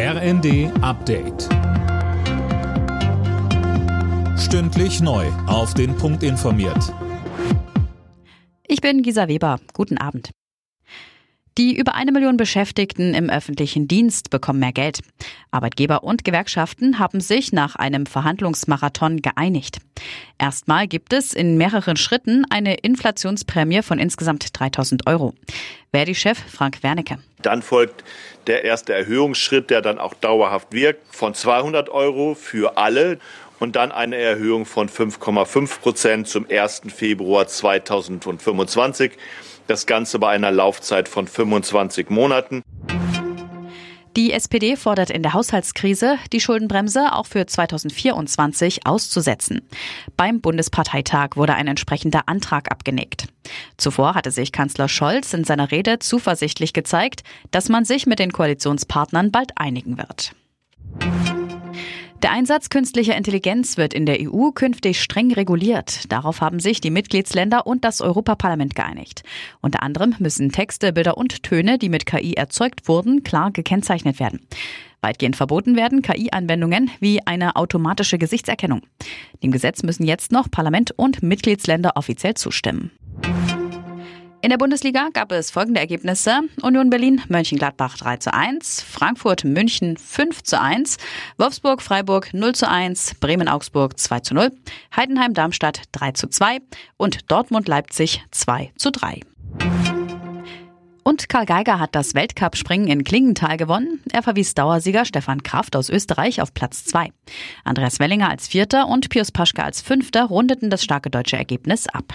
RND Update. Stündlich neu. Auf den Punkt informiert. Ich bin Gisa Weber. Guten Abend. Die über eine Million Beschäftigten im öffentlichen Dienst bekommen mehr Geld. Arbeitgeber und Gewerkschaften haben sich nach einem Verhandlungsmarathon geeinigt. Erstmal gibt es in mehreren Schritten eine Inflationsprämie von insgesamt 3000 Euro. Verdi-Chef Frank Wernicke. Dann folgt der erste Erhöhungsschritt, der dann auch dauerhaft wirkt, von 200 Euro für alle und dann eine Erhöhung von 5,5 Prozent zum 1. Februar 2025. Das Ganze bei einer Laufzeit von 25 Monaten. Die SPD fordert in der Haushaltskrise, die Schuldenbremse auch für 2024 auszusetzen. Beim Bundesparteitag wurde ein entsprechender Antrag abgenickt. Zuvor hatte sich Kanzler Scholz in seiner Rede zuversichtlich gezeigt, dass man sich mit den Koalitionspartnern bald einigen wird. Der Einsatz künstlicher Intelligenz wird in der EU künftig streng reguliert. Darauf haben sich die Mitgliedsländer und das Europaparlament geeinigt. Unter anderem müssen Texte, Bilder und Töne, die mit KI erzeugt wurden, klar gekennzeichnet werden. Weitgehend verboten werden KI-Anwendungen wie eine automatische Gesichtserkennung. Dem Gesetz müssen jetzt noch Parlament und Mitgliedsländer offiziell zustimmen. In der Bundesliga gab es folgende Ergebnisse. Union Berlin, Mönchengladbach 3 zu 1, Frankfurt, München 5 zu 1, Wolfsburg, Freiburg 0 zu 1, Bremen, Augsburg 2 zu 0, Heidenheim, Darmstadt 3 zu 2 und Dortmund, Leipzig 2 zu 3. Und Karl Geiger hat das Weltcup-Springen in Klingenthal gewonnen. Er verwies Dauersieger Stefan Kraft aus Österreich auf Platz 2. Andreas Wellinger als Vierter und Pius Paschke als Fünfter rundeten das starke deutsche Ergebnis ab.